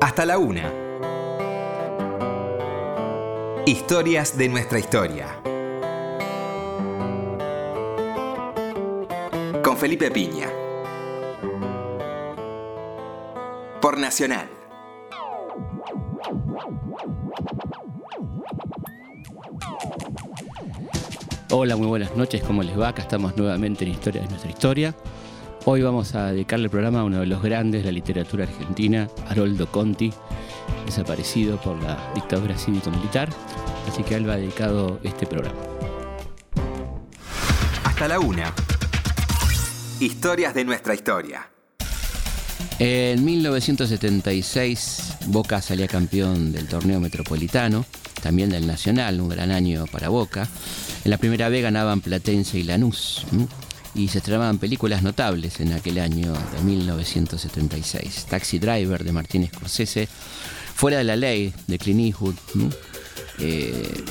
Hasta la una. Historias de nuestra historia. Con Felipe Piña. Por Nacional. Hola, muy buenas noches, ¿cómo les va? Acá estamos nuevamente en Historia de nuestra historia. Hoy vamos a dedicarle el programa a uno de los grandes de la literatura argentina, Haroldo Conti, desaparecido por la dictadura cívico-militar. Así que a él va dedicado este programa. Hasta la una. Historias de nuestra historia. En 1976, Boca salía campeón del torneo metropolitano, también del Nacional, un gran año para Boca. En la primera vez ganaban Platense y Lanús. Y se estrenaban películas notables en aquel año de 1976. Taxi Driver de Martín Scorsese, Fuera de la Ley de Clint Eastwood. Eh,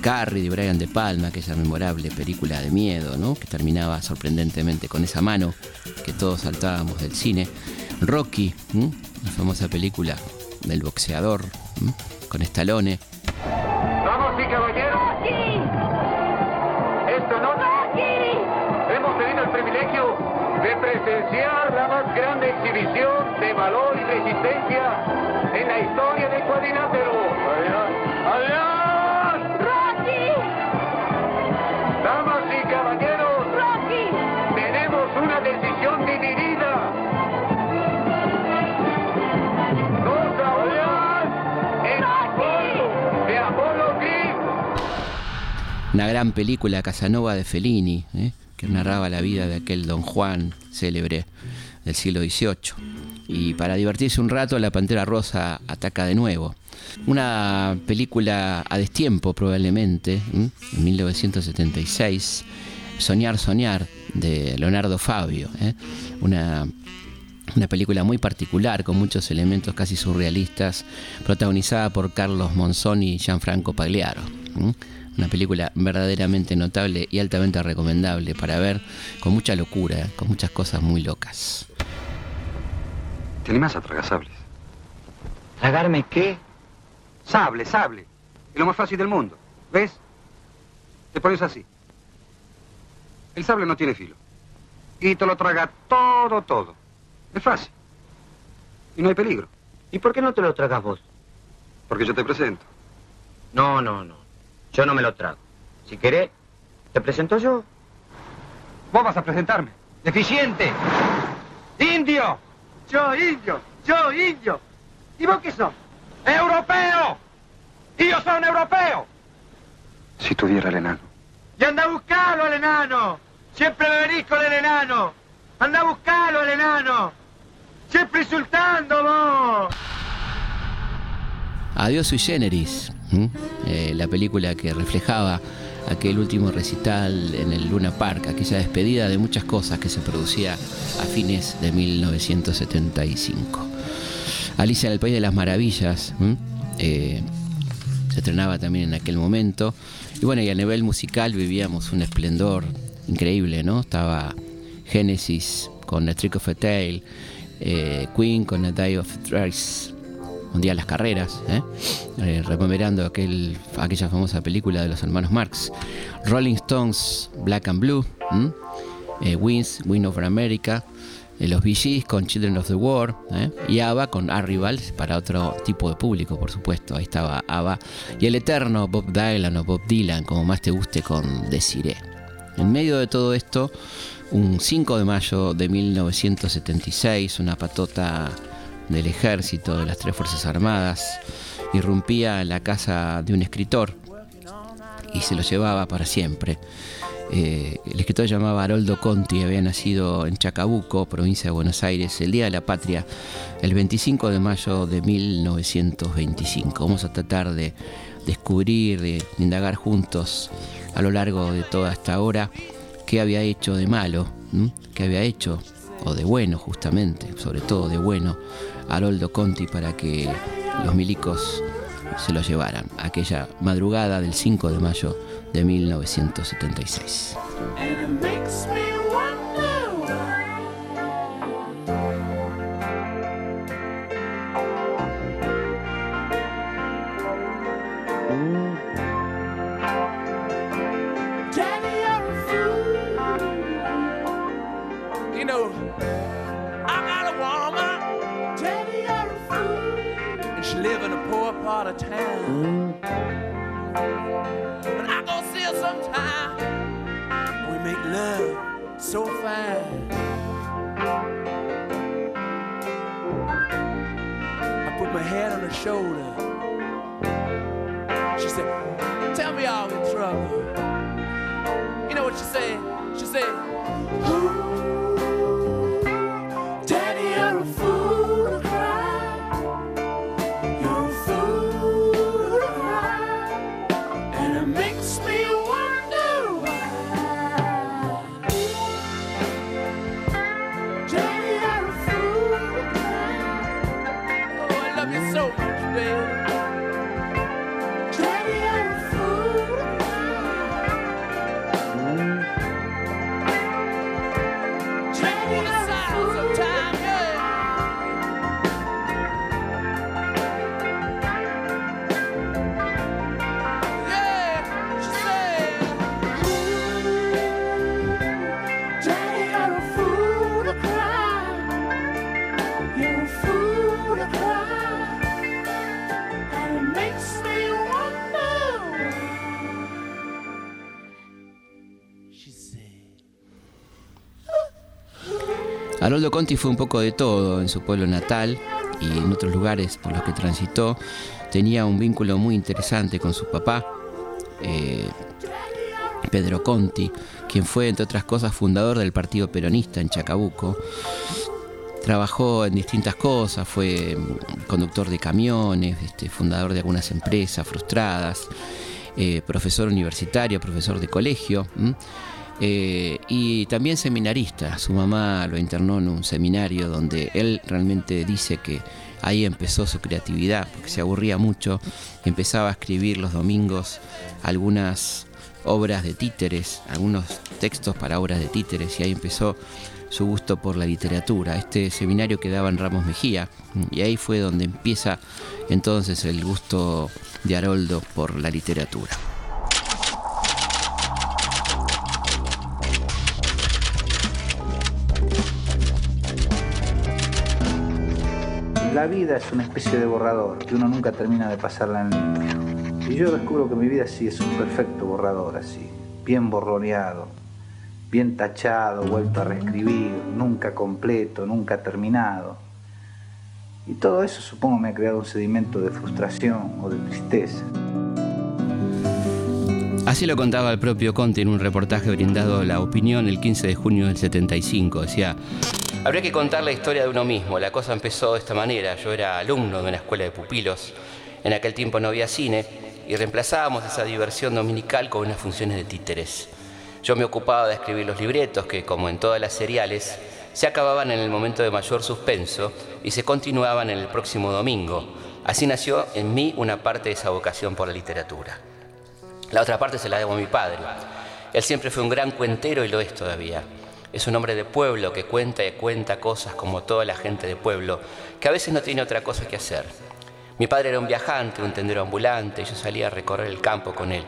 Carrie de Brian De Palma, aquella memorable película de miedo, ¿no? que terminaba sorprendentemente con esa mano que todos saltábamos del cine. Rocky, la famosa película del boxeador, con Stallone. Una gran película Casanova de Fellini, ¿eh? que narraba la vida de aquel don Juan célebre del siglo XVIII. Y para divertirse un rato, la Pantera Rosa ataca de nuevo. Una película a destiempo probablemente, ¿eh? en 1976, Soñar, Soñar, de Leonardo Fabio. ¿eh? Una una película muy particular, con muchos elementos casi surrealistas, protagonizada por Carlos Monzón y Gianfranco Pagliaro. Una película verdaderamente notable y altamente recomendable para ver, con mucha locura, con muchas cosas muy locas. ¿Te animás a tragar sables? ¿Tragarme qué? Sable, sable. Es lo más fácil del mundo. ¿Ves? Te pones así. El sable no tiene filo. Y te lo traga todo, todo. Es fácil. Y no hay peligro. ¿Y por qué no te lo tragas vos? Porque yo te presento. No, no, no. Yo no me lo trago. Si querés, te presento yo. Vos vas a presentarme. ¡Deficiente! ¡Indio! Yo indio, yo indio. ¿Y vos qué sos? ¡Europeo! ¡Y yo soy un europeo! Si tuviera el enano. Y anda a buscarlo al enano. Siempre me venís con el enano. Anda a buscarlo al enano. Siempre insultando vos. Adiós sui generis, Eh, la película que reflejaba aquel último recital en el Luna Park, aquella despedida de muchas cosas que se producía a fines de 1975. Alicia en el País de las Maravillas. Eh, se estrenaba también en aquel momento. Y bueno, y a nivel musical vivíamos un esplendor increíble, ¿no? Estaba Genesis con The Trick of a Tale, eh, Queen con A Day of Thrice, un día las carreras, ¿eh? Eh, aquel, aquella famosa película de los hermanos Marx. Rolling Stones, Black and Blue. Eh, Wings, Win Over America, eh, los Gees con Children of the War, ¿eh? y ABBA con Arrival para otro tipo de público, por supuesto. Ahí estaba ABBA. Y el eterno Bob Dylan o Bob Dylan, como más te guste, con Desiree. En medio de todo esto, un 5 de mayo de 1976, una patota del ejército, de las tres Fuerzas Armadas, irrumpía en la casa de un escritor y se lo llevaba para siempre. Eh, el escritor se llamaba Haroldo Conti, había nacido en Chacabuco, provincia de Buenos Aires, el Día de la Patria, el 25 de mayo de 1925. Vamos a tratar de descubrir, de indagar juntos a lo largo de toda esta hora qué había hecho de malo, qué había hecho, o de bueno justamente, sobre todo de bueno, Haroldo Conti para que los milicos se lo llevaran aquella madrugada del 5 de mayo de 1976. You know, of town. And I go see her sometime. We make love so fine. I put my head on her shoulder. She said, Tell me all in trouble. You know what she said? She said, Haroldo Conti fue un poco de todo en su pueblo natal y en otros lugares por los que transitó. Tenía un vínculo muy interesante con su papá, eh, Pedro Conti, quien fue, entre otras cosas, fundador del Partido Peronista en Chacabuco. Trabajó en distintas cosas, fue conductor de camiones, este, fundador de algunas empresas frustradas, eh, profesor universitario, profesor de colegio. Eh, y también seminarista. Su mamá lo internó en un seminario donde él realmente dice que ahí empezó su creatividad, porque se aburría mucho, empezaba a escribir los domingos algunas obras de títeres, algunos textos para obras de títeres, y ahí empezó su gusto por la literatura. Este seminario quedaba en Ramos Mejía, y ahí fue donde empieza entonces el gusto de Haroldo por la literatura. La vida es una especie de borrador que uno nunca termina de pasarla en limpio. Y yo descubro que mi vida sí es un perfecto borrador así, bien borroneado, bien tachado, vuelto a reescribir, nunca completo, nunca terminado. Y todo eso supongo me ha creado un sedimento de frustración o de tristeza. Así lo contaba el propio Conte en un reportaje brindado a La Opinión el 15 de junio del 75. Decía, habría que contar la historia de uno mismo. La cosa empezó de esta manera. Yo era alumno de una escuela de pupilos. En aquel tiempo no había cine y reemplazábamos esa diversión dominical con unas funciones de títeres. Yo me ocupaba de escribir los libretos que, como en todas las seriales, se acababan en el momento de mayor suspenso y se continuaban en el próximo domingo. Así nació en mí una parte de esa vocación por la literatura. La otra parte se la debo a mi padre. Él siempre fue un gran cuentero y lo es todavía. Es un hombre de pueblo que cuenta y cuenta cosas como toda la gente de pueblo, que a veces no tiene otra cosa que hacer. Mi padre era un viajante, un tendero ambulante, y yo salía a recorrer el campo con él.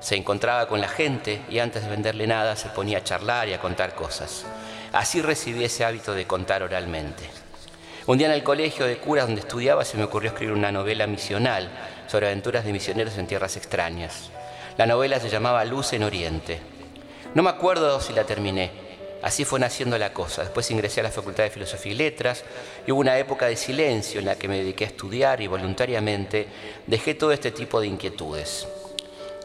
Se encontraba con la gente y antes de venderle nada se ponía a charlar y a contar cosas. Así recibí ese hábito de contar oralmente. Un día en el colegio de curas donde estudiaba se me ocurrió escribir una novela misional sobre aventuras de misioneros en tierras extrañas. La novela se llamaba Luz en Oriente. No me acuerdo si la terminé. Así fue naciendo la cosa. Después ingresé a la Facultad de Filosofía y Letras y hubo una época de silencio en la que me dediqué a estudiar y voluntariamente dejé todo este tipo de inquietudes.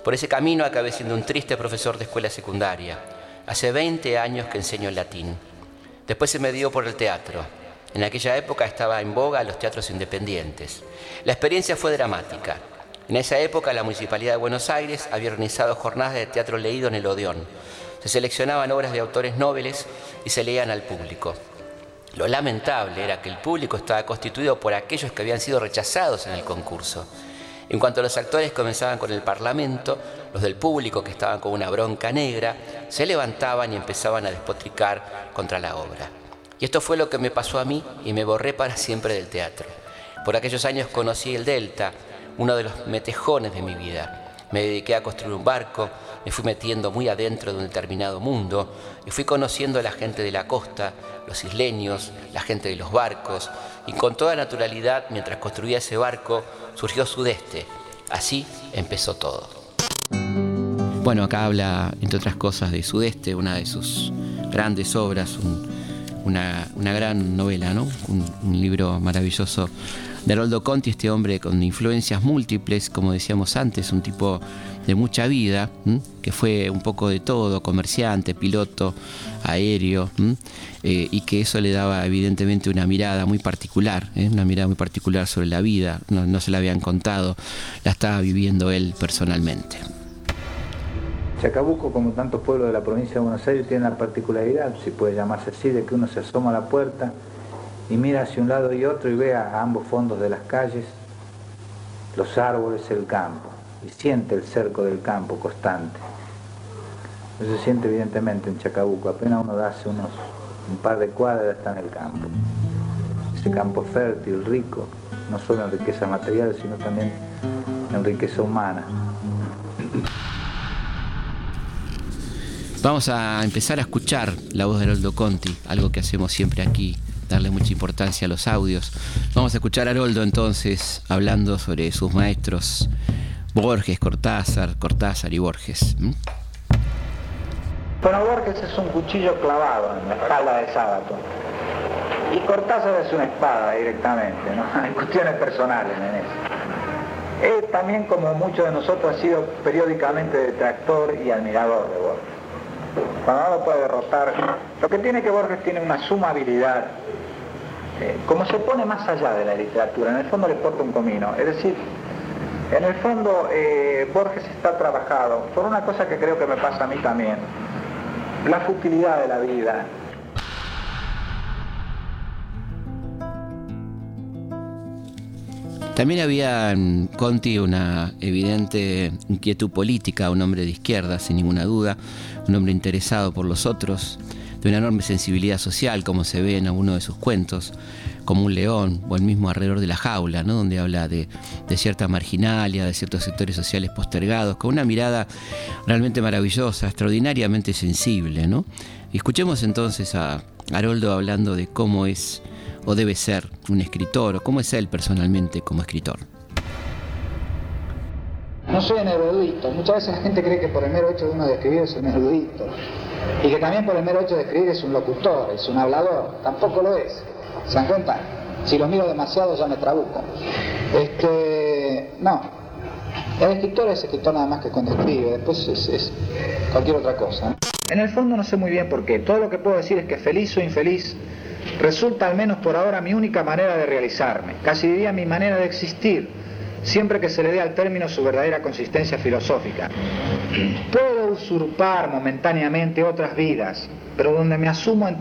Por ese camino acabé siendo un triste profesor de escuela secundaria. Hace 20 años que enseño latín. Después se me dio por el teatro. En aquella época estaba en boga los teatros independientes. La experiencia fue dramática. En esa época la Municipalidad de Buenos Aires había organizado jornadas de teatro leído en el Odeón. Se seleccionaban obras de autores nobles y se leían al público. Lo lamentable era que el público estaba constituido por aquellos que habían sido rechazados en el concurso. En cuanto los actores comenzaban con el parlamento, los del público que estaban con una bronca negra, se levantaban y empezaban a despotricar contra la obra. Y esto fue lo que me pasó a mí y me borré para siempre del teatro. Por aquellos años conocí el Delta, uno de los metejones de mi vida. me dediqué a construir un barco, me fui metiendo muy adentro de un determinado mundo y fui conociendo a la gente de la costa, los isleños, la gente de los barcos, y con toda naturalidad, mientras construía ese barco, surgió Sudeste. Así empezó todo. Bueno, acá habla, entre otras cosas, de Sudeste, una de sus grandes obras, una, gran novela, ¿no? un libro maravilloso de Haroldo Conti, este hombre con influencias múltiples, como decíamos antes, un tipo de mucha vida, que fue un poco de todo, comerciante, piloto, aéreo, eh, y que eso le daba evidentemente una mirada muy particular, ¿eh? una mirada muy particular sobre la vida, no se la habían contado, la estaba viviendo él personalmente. Chacabuco, como tantos pueblos de la provincia de Buenos Aires, tiene la particularidad, si puede llamarse así, de que uno se asoma a la puerta y mira hacia un lado y otro y ve a ambos fondos de las calles los árboles, el campo, y siente el cerco del campo constante. Eso se siente evidentemente en Chacabuco, apenas uno hace unos un par de cuadras está en el campo. Ese campo fértil, rico, no solo en riqueza material, sino también en riqueza humana. Vamos a empezar a escuchar la voz de Heroldo Conti, algo que hacemos siempre aquí darle mucha importancia a los audios. Vamos a escuchar a Haroldo entonces hablando sobre sus maestros Borges, Cortázar, Cortázar y Borges. Bueno, Borges es un cuchillo clavado en la espalda de Sábato. Y Cortázar es una espada directamente, ¿no? Hay cuestiones personales en eso. Él también, como muchos de nosotros, ha sido periódicamente detractor y admirador de Borges cuando no lo puede derrotar. Lo que tiene que Borges tiene una suma habilidad. Eh, como se pone más allá de la literatura, en el fondo le porta un comino. Es decir, en el fondo eh, Borges está trabajado por una cosa que creo que me pasa a mí también, la futilidad de la vida. También había en Conti una evidente inquietud política, un hombre de izquierda, sin ninguna duda, un hombre interesado por los otros, de una enorme sensibilidad social, como se ve en alguno de sus cuentos, como un león, o el mismo alrededor de la jaula, ¿no? donde habla de, cierta marginalia, de ciertos sectores sociales postergados, con una mirada realmente maravillosa, extraordinariamente sensible. ¿no? Escuchemos entonces a Haroldo hablando de cómo es o debe ser un escritor, o cómo es él personalmente como escritor. No soy un erudito. Muchas veces la gente cree que por el mero hecho de uno de escribir es un erudito. Y que también por el mero hecho de escribir es un locutor, es un hablador. Tampoco lo es. ¿Se dan cuenta? Si lo miro demasiado ya me trabuco. Este, no. El escritor es escritor nada más que cuando escribe. Después es, cualquier otra cosa. En el fondo no sé muy bien por qué. Todo lo que puedo decir es que feliz o infeliz resulta al menos por ahora mi única manera de realizarme. Casi diría mi manera de existir siempre que se le dé al término su verdadera consistencia filosófica. Puedo usurpar momentáneamente otras vidas, pero donde me asumo en,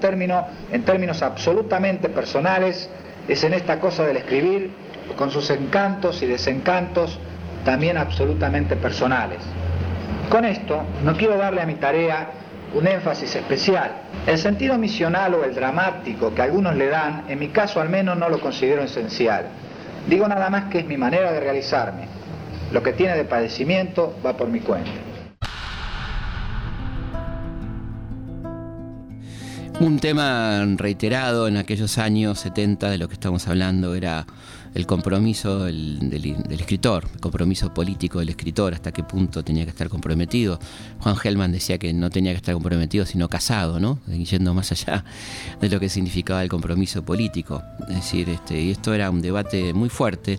en términos absolutamente personales es en esta cosa del escribir, con sus encantos y desencantos también absolutamente personales. Con esto no quiero darle a mi tarea un énfasis especial. El sentido misional o el dramático que algunos le dan, en mi caso al menos no lo considero esencial. Digo nada más que es mi manera de realizarme. Lo que tiene de padecimiento va por mi cuenta. Un tema reiterado en aquellos años 70 de lo que estamos hablando era el compromiso del, escritor, el compromiso político del escritor, hasta qué punto tenía que estar comprometido. Juan Gelman decía que no tenía que estar comprometido, sino casado, ¿no? Yendo más allá de lo que significaba el compromiso político. Es decir, este, y esto era un debate muy fuerte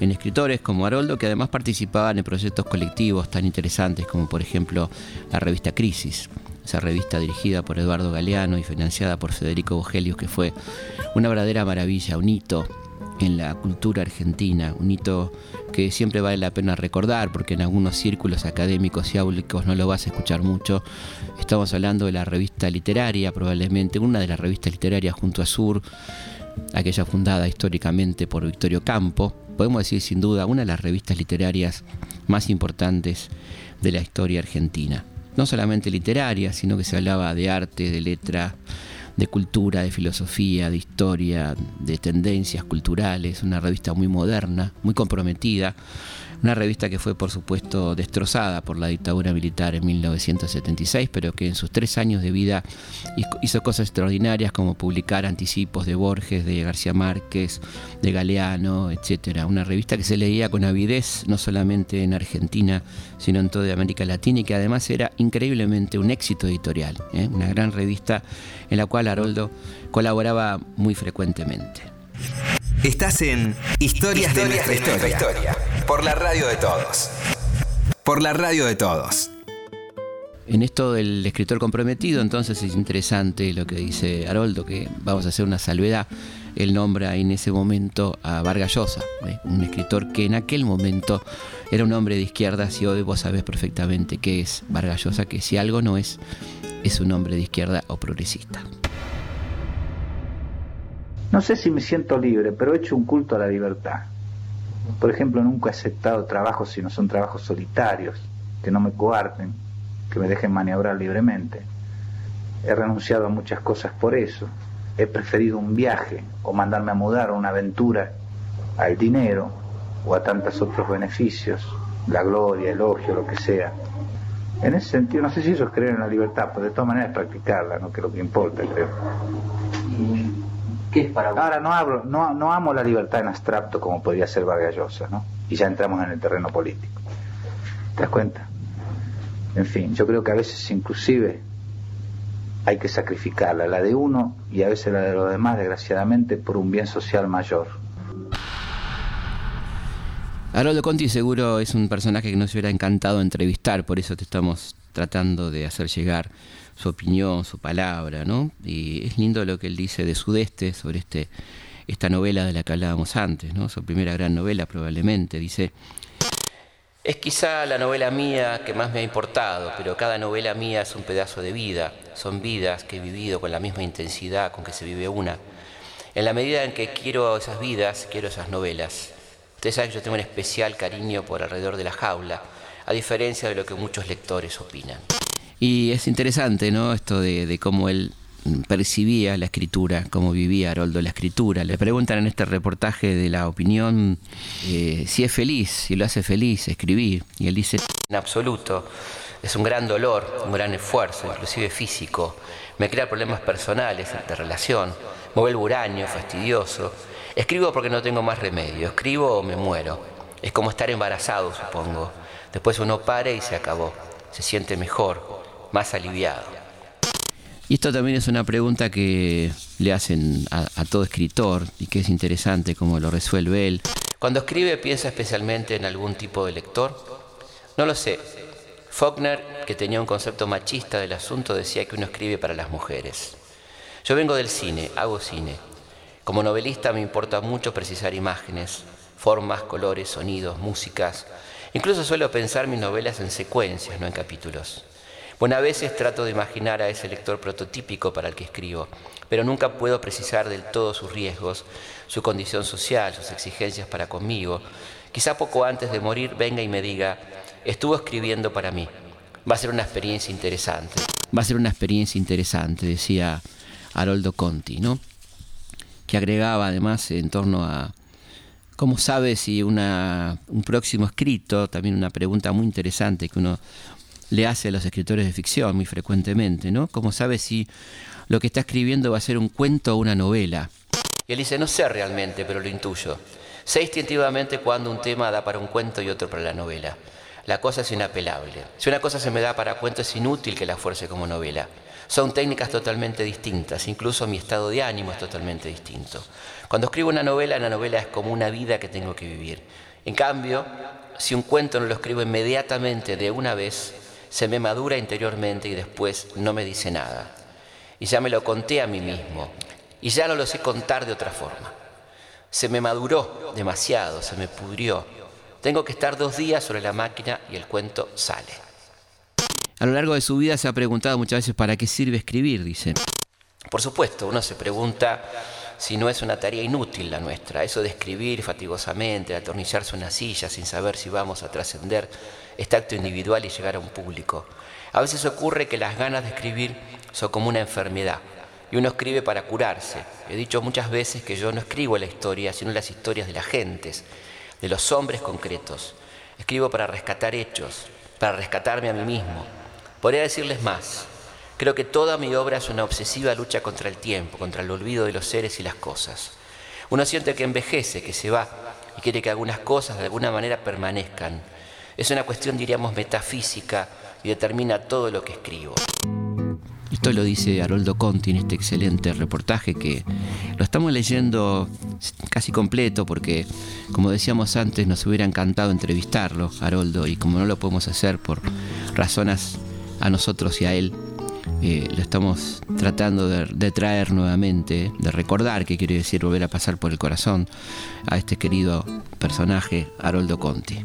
en escritores como Haroldo, que además participaban en proyectos colectivos tan interesantes como, por ejemplo, la revista Crisis esa revista dirigida por Eduardo Galeano y financiada por Federico Bogelius, que fue una verdadera maravilla, un hito en la cultura argentina, un hito que siempre vale la pena recordar porque en algunos círculos académicos y áulicos no lo vas a escuchar mucho. Estamos hablando de la revista literaria, probablemente una de las revistas literarias junto a Sur, aquella fundada históricamente por Victorio Campo. Podemos decir sin duda una de las revistas literarias más importantes de la historia argentina. No solamente literaria, sino que se hablaba de arte, de letra, de cultura, de filosofía, de historia, de tendencias culturales, una revista muy moderna, muy comprometida, Una revista que fue, por supuesto, destrozada por la dictadura militar en 1976, pero que en sus tres años de vida hizo cosas extraordinarias como publicar anticipos de Borges, de García Márquez, de Galeano, etc. Una revista que se leía con avidez no solamente en Argentina, sino en toda América Latina y que además era increíblemente un éxito editorial. ¿eh? Una gran revista en la cual Haroldo colaboraba muy frecuentemente. Estás en Historias, de, nuestra, historia, por la radio de todos. Por la radio de todos. En esto del escritor comprometido, entonces es interesante lo que dice Haroldo, que vamos a hacer una salvedad. Él nombra en ese momento a Vargas Llosa, ¿eh? un escritor que en aquel momento era un hombre de izquierda, y hoy vos sabés perfectamente qué es Vargas Llosa, que si algo no es, es un hombre de izquierda o progresista. No sé si me siento libre, pero he hecho un culto a la libertad. Por ejemplo, nunca he aceptado trabajos si no son trabajos solitarios, que no me coarten, que me dejen maniobrar libremente. He renunciado a muchas cosas por eso. He preferido un viaje o mandarme a mudar o una aventura al dinero o a tantos otros beneficios, la gloria, elogio, lo que sea. En ese sentido, no sé si eso es creer en la libertad, pero de todas maneras practicarla, ¿no? que es lo que importa, creo. ¿Qué es para vos? Ahora no hablo, no, no amo la libertad en abstracto como podría ser Vargas Llosa, ¿no? Y ya entramos en el terreno político. ¿Te das cuenta? En fin, yo creo que a veces inclusive hay que sacrificarla, la de uno y a veces la de los demás, desgraciadamente, por un bien social mayor. Haroldo Conti seguro es un personaje que nos hubiera encantado entrevistar, por eso te estamos tratando de hacer llegar su opinión, su palabra, ¿no? Y es lindo lo que él dice de Sudeste sobre este, esta novela de la que hablábamos antes, ¿no? Su primera gran novela probablemente. Dice, es quizá la novela mía que más me ha importado, pero cada novela mía es un pedazo de vida. Son vidas que he vivido con la misma intensidad con que se vive una. En la medida en que quiero esas vidas, quiero esas novelas. Ustedes saben que yo tengo un especial cariño por alrededor de la jaula, a diferencia de lo que muchos lectores opinan. Y es interesante, ¿no? Esto de, cómo él percibía la escritura, cómo vivía Haroldo la escritura. Le preguntan en este reportaje de la opinión eh, si es feliz, si lo hace feliz escribir. Y él dice, en absoluto, es un gran dolor, un gran esfuerzo, inclusive físico. Me crea problemas personales de relación, me vuelvo huraño, fastidioso. Escribo porque no tengo más remedio, escribo o me muero. Es como estar embarazado, supongo. Después uno pare y se acabó. Se siente mejor, más aliviado. Y esto también es una pregunta que le hacen a, todo escritor y que es interesante cómo lo resuelve él. Cuando escribe piensa especialmente en algún tipo de lector. No lo sé. Faulkner, que tenía un concepto machista del asunto, decía que uno escribe para las mujeres. Yo vengo del cine, hago cine. Como novelista me importa mucho precisar imágenes, formas, colores, sonidos, músicas. Incluso suelo pensar mis novelas en secuencias, no en capítulos. Bueno, a veces trato de imaginar a ese lector prototípico para el que escribo, pero nunca puedo precisar del todo sus riesgos, su condición social, sus exigencias para conmigo. Quizá poco antes de morir venga y me diga, estuvo escribiendo para mí. Va a ser una experiencia interesante. Va a ser una experiencia interesante, decía Haroldo Conti, ¿no? Que agregaba además en torno a cómo sabe si una, un próximo escrito, también una pregunta muy interesante que uno le hace a los escritores de ficción muy frecuentemente, ¿no? Como sabe si lo que está escribiendo va a ser un cuento o una novela. Y él dice, no sé realmente, pero lo intuyo. Sé instintivamente cuando un tema da para un cuento y otro para la novela. La cosa es inapelable. Si una cosa se me da para cuento es inútil que la fuerce como novela. Son técnicas totalmente distintas, incluso mi estado de ánimo es totalmente distinto. Cuando escribo una novela, la novela es como una vida que tengo que vivir. En cambio, si un cuento no lo escribo inmediatamente de una vez, se me madura interiormente y después no me dice nada. Y ya me lo conté a mí mismo y ya no lo sé contar de otra forma. Se me maduró demasiado, se me pudrió. Tengo que estar dos días sobre la máquina y el cuento sale. A lo largo de su vida se ha preguntado muchas veces para qué sirve escribir, dice. Por supuesto, uno se pregunta si no es una tarea inútil la nuestra, eso de escribir fatigosamente, atornillarse una silla sin saber si vamos a trascender este acto individual y llegar a un público. A veces ocurre que las ganas de escribir son como una enfermedad y uno escribe para curarse. He dicho muchas veces que yo no escribo la historia, sino las historias de las gentes, de los hombres concretos. Escribo para rescatar hechos, para rescatarme a mí mismo. Podría decirles más. Creo que toda mi obra es una obsesiva lucha contra el tiempo, contra el olvido de los seres y las cosas. Uno siente que envejece, que se va y quiere que algunas cosas de alguna manera permanezcan. Es una cuestión, diríamos, metafísica y determina todo lo que escribo. Esto lo dice Haroldo Conti en este excelente reportaje que lo estamos leyendo casi completo porque, como decíamos antes, nos hubiera encantado entrevistarlo, Haroldo, y como no lo podemos hacer por razones a nosotros y a él, eh, lo estamos tratando de, de, traer nuevamente, de recordar, que quiere decir volver a pasar por el corazón a este querido personaje, Haroldo Conti.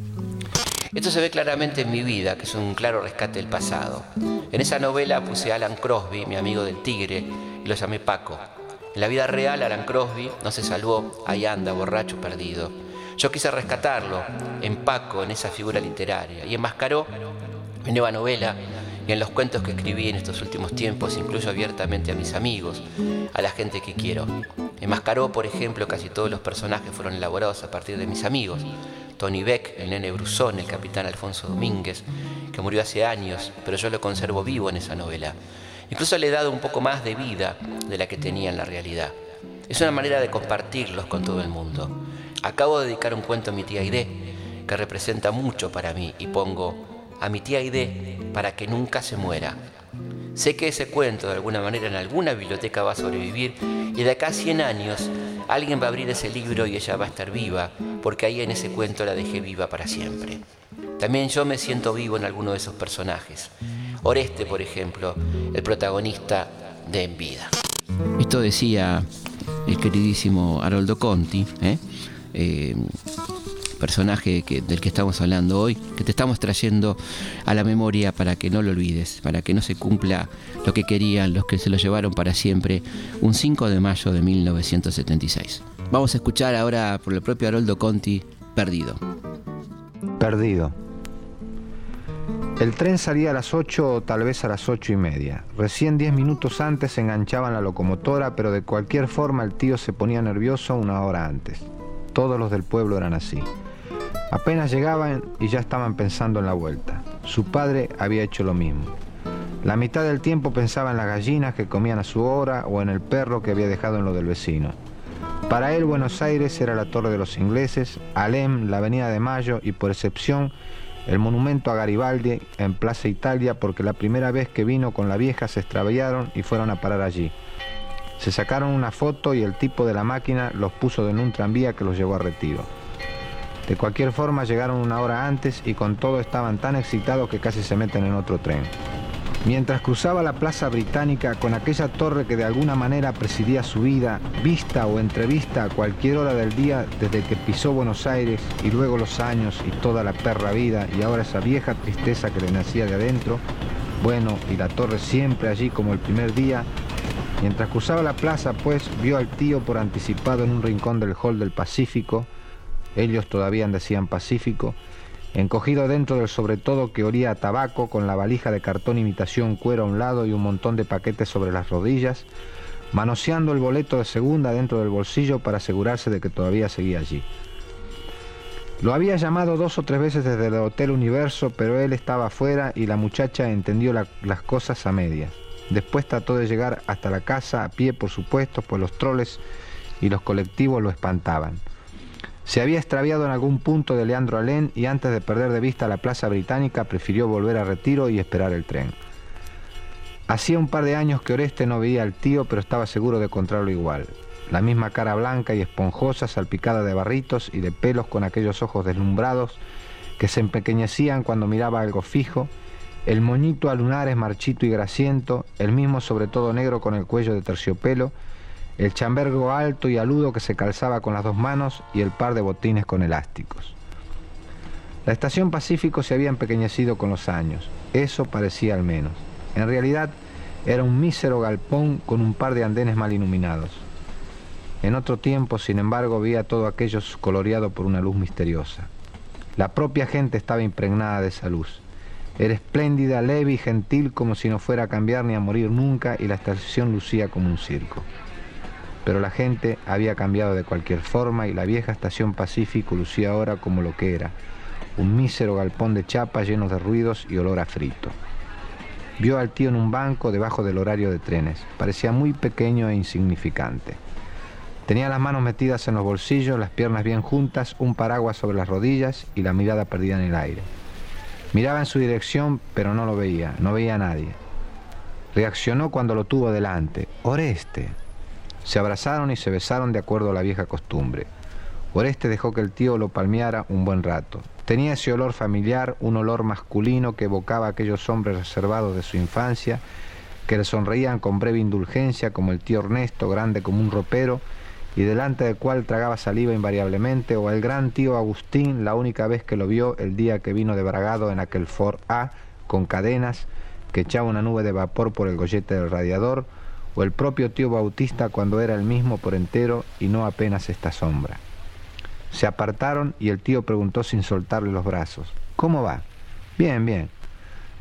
Esto se ve claramente en mi vida, que es un claro rescate del pasado. En esa novela puse a Alan Crosby, mi amigo del tigre, y lo llamé Paco. En la vida real, Alan Crosby no se salvó, ahí anda, borracho, perdido. Yo quise rescatarlo en Paco, en esa figura literaria, y enmascaró mi nueva novela y en los cuentos que escribí en estos últimos tiempos, incluyo abiertamente a mis amigos, a la gente que quiero. Enmascaró, por ejemplo, casi todos los personajes fueron elaborados a partir de mis amigos. Tony Beck, el nene Brusón, el capitán Alfonso Domínguez, que murió hace años, pero yo lo conservo vivo en esa novela. Incluso le he dado un poco más de vida de la que tenía en la realidad. Es una manera de compartirlos con todo el mundo. Acabo de dedicar un cuento a mi tía Aide, que representa mucho para mí, y pongo a mi tía Aide para que nunca se muera. Sé que ese cuento de alguna manera en alguna biblioteca va a sobrevivir y de acá a 100 años alguien va a abrir ese libro y ella va a estar viva, porque ahí en ese cuento la dejé viva para siempre. También yo me siento vivo en alguno de esos personajes. Oreste, por ejemplo, el protagonista de En Vida. Esto decía el queridísimo Haroldo Conti, ¿eh? Eh, personaje del que estamos hablando hoy, que te estamos trayendo a la memoria para que no lo olvides, para que no se cumpla lo que querían los que se lo llevaron para siempre, un 5 de mayo de 1976. Vamos a escuchar ahora por el propio Haroldo Conti, Perdido. Perdido. El tren salía a las 8 o tal vez a las 8 y media. Recién 10 minutos antes enganchaban la locomotora, pero de cualquier forma el tío se ponía nervioso una hora antes. Todos los del pueblo eran así. Apenas llegaban y ya estaban pensando en la vuelta. Su padre había hecho lo mismo. La mitad del tiempo pensaba en las gallinas que comían a su hora o en el perro que había dejado en lo del vecino. Para él Buenos Aires era la Torre de los Ingleses, Alem, la Avenida de Mayo y por excepción el monumento a Garibaldi en Plaza Italia porque la primera vez que vino con la vieja se extraviaron y fueron a parar allí. Se sacaron una foto y el tipo de la máquina los puso en un tranvía que los llevó a retiro. De cualquier forma llegaron una hora antes y con todo estaban tan excitados que casi se meten en otro tren. Mientras cruzaba la Plaza Británica con aquella torre que de alguna manera presidía su vida, vista o entrevista a cualquier hora del día desde que pisó Buenos Aires y luego los años y toda la perra vida y ahora esa vieja tristeza que le nacía de adentro, bueno, y la torre siempre allí como el primer día, mientras cruzaba la plaza pues vio al tío por anticipado en un rincón del hall del Pacífico, ellos todavía decían Pacífico, encogido dentro del sobre todo que olía a tabaco, con la valija de cartón imitación cuero a un lado y un montón de paquetes sobre las rodillas, manoseando el boleto de segunda dentro del bolsillo para asegurarse de que todavía seguía allí. Lo había llamado dos o tres veces desde el Hotel Universo, pero él estaba afuera y la muchacha entendió la, las cosas a medias. Después trató de llegar hasta la casa a pie, por supuesto, pues los troles y los colectivos lo espantaban. Se había extraviado en algún punto de Leandro Alén y antes de perder de vista la Plaza Británica prefirió volver a retiro y esperar el tren. Hacía un par de años que Oreste no veía al tío, pero estaba seguro de encontrarlo igual. La misma cara blanca y esponjosa, salpicada de barritos y de pelos con aquellos ojos deslumbrados que se empequeñecían cuando miraba algo fijo, el moñito a lunares marchito y grasiento, el mismo sobre todo negro con el cuello de terciopelo, el chambergo alto y aludo que se calzaba con las dos manos y el par de botines con elásticos. La estación Pacífico se había empequeñecido con los años, eso parecía al menos. En realidad era un mísero galpón con un par de andenes mal iluminados. En otro tiempo, sin embargo, veía todo aquello coloreado por una luz misteriosa. La propia gente estaba impregnada de esa luz. Era espléndida, leve y gentil como si no fuera a cambiar ni a morir nunca y la estación lucía como un circo pero la gente había cambiado de cualquier forma y la vieja estación Pacífico lucía ahora como lo que era, un mísero galpón de chapa lleno de ruidos y olor a frito. Vio al tío en un banco debajo del horario de trenes. Parecía muy pequeño e insignificante. Tenía las manos metidas en los bolsillos, las piernas bien juntas, un paraguas sobre las rodillas y la mirada perdida en el aire. Miraba en su dirección, pero no lo veía, no veía a nadie. Reaccionó cuando lo tuvo delante. Oreste. Se abrazaron y se besaron de acuerdo a la vieja costumbre. Oreste dejó que el tío lo palmeara un buen rato. Tenía ese olor familiar, un olor masculino que evocaba a aquellos hombres reservados de su infancia, que le sonreían con breve indulgencia, como el tío Ernesto, grande como un ropero, y delante del cual tragaba saliva invariablemente, o el gran tío Agustín, la única vez que lo vio el día que vino de Bragado en aquel Ford A, con cadenas, que echaba una nube de vapor por el gollete del radiador, o el propio tío Bautista cuando era el mismo por entero y no apenas esta sombra. Se apartaron y el tío preguntó sin soltarle los brazos, ¿Cómo va? Bien, bien.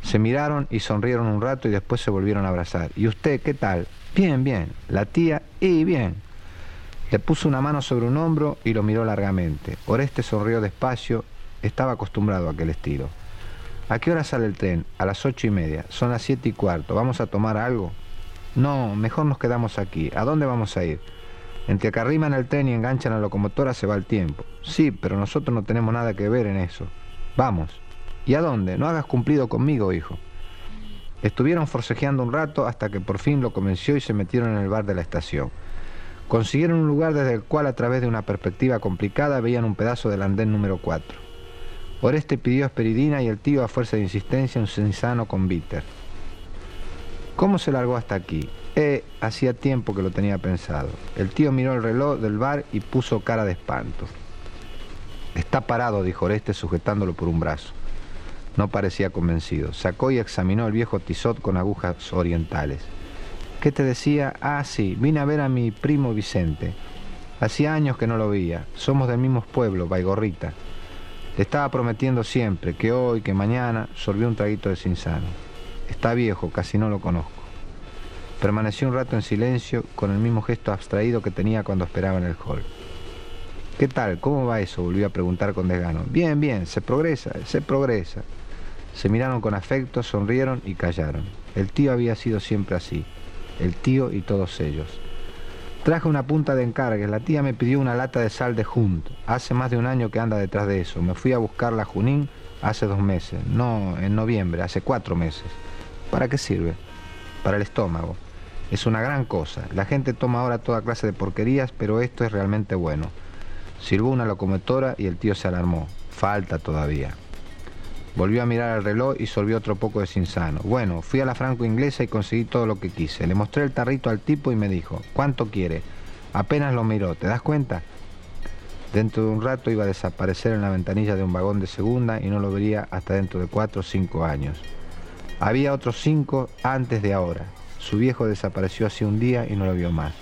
Se miraron y sonrieron un rato y después se volvieron a abrazar. ¿Y usted qué tal? Bien, bien. La tía, y bien. Le puso una mano sobre un hombro y lo miró largamente. Oreste sonrió despacio, estaba acostumbrado a aquel estilo. ¿A qué hora sale el tren? A las ocho y media. Son las siete y cuarto. ¿Vamos a tomar algo? No, mejor nos quedamos aquí. ¿A dónde vamos a ir? Entre que arriman el tren y enganchan la locomotora se va el tiempo. Sí, pero nosotros no tenemos nada que ver en eso. Vamos. ¿Y a dónde? No hagas cumplido conmigo, hijo. Estuvieron forcejeando un rato hasta que por fin lo convenció y se metieron en el bar de la estación. Consiguieron un lugar desde el cual a través de una perspectiva complicada veían un pedazo del andén número 4. Oreste pidió esperidina y el tío a fuerza de insistencia un sensano con. ¿Cómo se largó hasta aquí? Eh, hacía tiempo que lo tenía pensado. El tío miró el reloj del bar y puso cara de espanto. Está parado, dijo Oreste sujetándolo por un brazo. No parecía convencido. Sacó y examinó el viejo tizot con agujas orientales. ¿Qué te decía? Ah, sí, vine a ver a mi primo Vicente. Hacía años que no lo veía. Somos del mismo pueblo, Baigorrita. Le estaba prometiendo siempre que hoy, que mañana, sorbió un traguito de sinsano. Está viejo, casi no lo conozco. Permaneció un rato en silencio, con el mismo gesto abstraído que tenía cuando esperaba en el hall. ¿Qué tal? ¿Cómo va eso? Volvió a preguntar con desgano. Bien, bien, se progresa, se progresa. Se miraron con afecto, sonrieron y callaron. El tío había sido siempre así. El tío y todos ellos. Traje una punta de encargues. La tía me pidió una lata de sal de Junt. Hace más de un año que anda detrás de eso. Me fui a buscarla a Junín hace dos meses. No, en noviembre, hace cuatro meses. ¿Para qué sirve? Para el estómago. Es una gran cosa. La gente toma ahora toda clase de porquerías, pero esto es realmente bueno. Sirvió una locomotora y el tío se alarmó. Falta todavía. Volvió a mirar el reloj y sorbió otro poco de sinsano. Bueno, fui a la franco inglesa y conseguí todo lo que quise. Le mostré el tarrito al tipo y me dijo, ¿cuánto quiere? Apenas lo miró, ¿te das cuenta? Dentro de un rato iba a desaparecer en la ventanilla de un vagón de segunda y no lo vería hasta dentro de cuatro o cinco años. Había otros cinco antes de ahora. Su viejo desapareció hace un día y no lo vio más.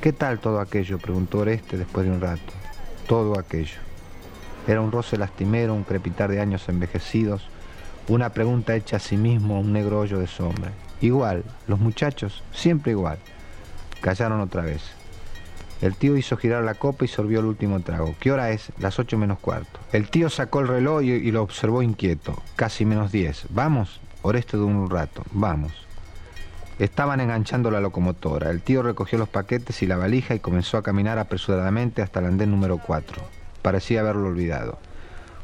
¿Qué tal todo aquello? preguntó Oreste después de un rato. Todo aquello. Era un roce lastimero, un crepitar de años envejecidos, una pregunta hecha a sí mismo un negro hoyo de sombra. Igual, los muchachos, siempre igual. Callaron otra vez. El tío hizo girar la copa y sorbió el último trago. ¿Qué hora es? Las ocho menos cuarto. El tío sacó el reloj y, y lo observó inquieto. Casi menos diez. ¿Vamos? Oreste de un rato. Vamos. Estaban enganchando la locomotora. El tío recogió los paquetes y la valija y comenzó a caminar apresuradamente hasta el andén número 4. Parecía haberlo olvidado.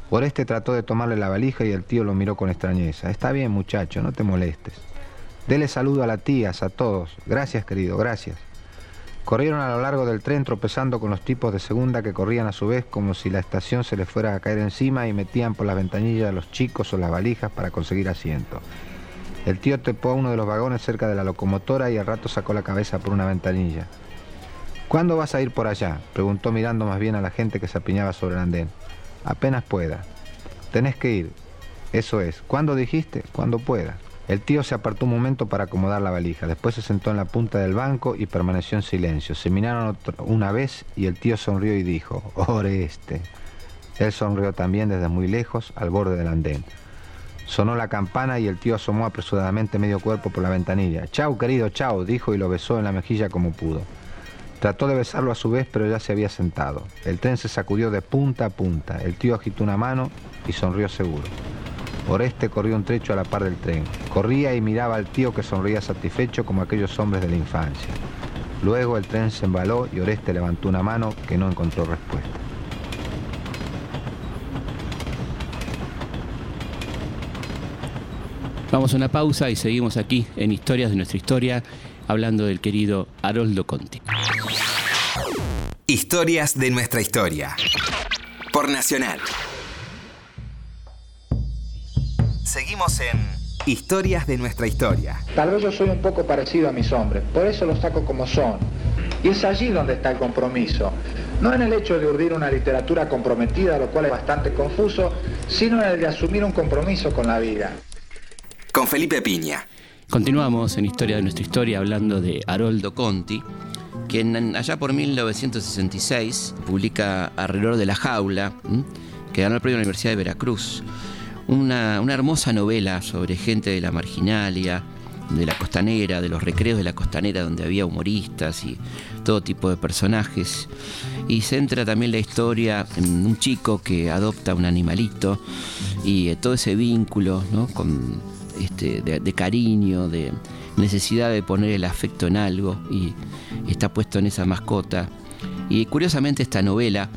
Oreste trató de tomarle la valija y el tío lo miró con extrañeza. Está bien, muchacho, no te molestes. Dele saludo a las tías, a todos. Gracias, querido, gracias. Corrieron a lo largo del tren tropezando con los tipos de segunda que corrían a su vez como si la estación se les fuera a caer encima y metían por las ventanillas a los chicos o las valijas para conseguir asiento. El tío tepó a uno de los vagones cerca de la locomotora y al rato sacó la cabeza por una ventanilla. ¿Cuándo vas a ir por allá? preguntó mirando más bien a la gente que se apiñaba sobre el andén. Apenas pueda. Tenés que ir. Eso es. ¿Cuándo dijiste? Cuando pueda. El tío se apartó un momento para acomodar la valija. Después se sentó en la punta del banco y permaneció en silencio. Se miraron una vez y el tío sonrió y dijo, Oreste. Él sonrió también desde muy lejos, al borde del andén. Sonó la campana y el tío asomó apresuradamente medio cuerpo por la ventanilla. Chau, querido, chau, dijo y lo besó en la mejilla como pudo. Trató de besarlo a su vez, pero ya se había sentado. El tren se sacudió de punta a punta. El tío agitó una mano y sonrió seguro. Oreste corrió un trecho a la par del tren. Corría y miraba al tío que sonreía satisfecho como aquellos hombres de la infancia. Luego el tren se embaló y Oreste levantó una mano que no encontró respuesta. Vamos a una pausa y seguimos aquí en Historias de nuestra historia hablando del querido Haroldo Conti. Historias de nuestra historia. Por Nacional. Seguimos en Historias de nuestra historia. Tal vez yo soy un poco parecido a mis hombres, por eso los saco como son. Y es allí donde está el compromiso. No en el hecho de urdir una literatura comprometida, lo cual es bastante confuso, sino en el de asumir un compromiso con la vida. Con Felipe Piña. Continuamos en Historia de nuestra historia hablando de Haroldo Conti, quien allá por 1966 publica Alrededor de la Jaula, que ganó el premio de la Universidad de Veracruz. Una, una hermosa novela sobre gente de la marginalia, de la costanera, de los recreos de la costanera donde había humoristas y todo tipo de personajes. Y centra también la historia en un chico que adopta un animalito y eh, todo ese vínculo ¿no? con, este, de, cariño, de necesidad de poner el afecto en algo y está puesto en esa mascota. Y curiosamente esta novela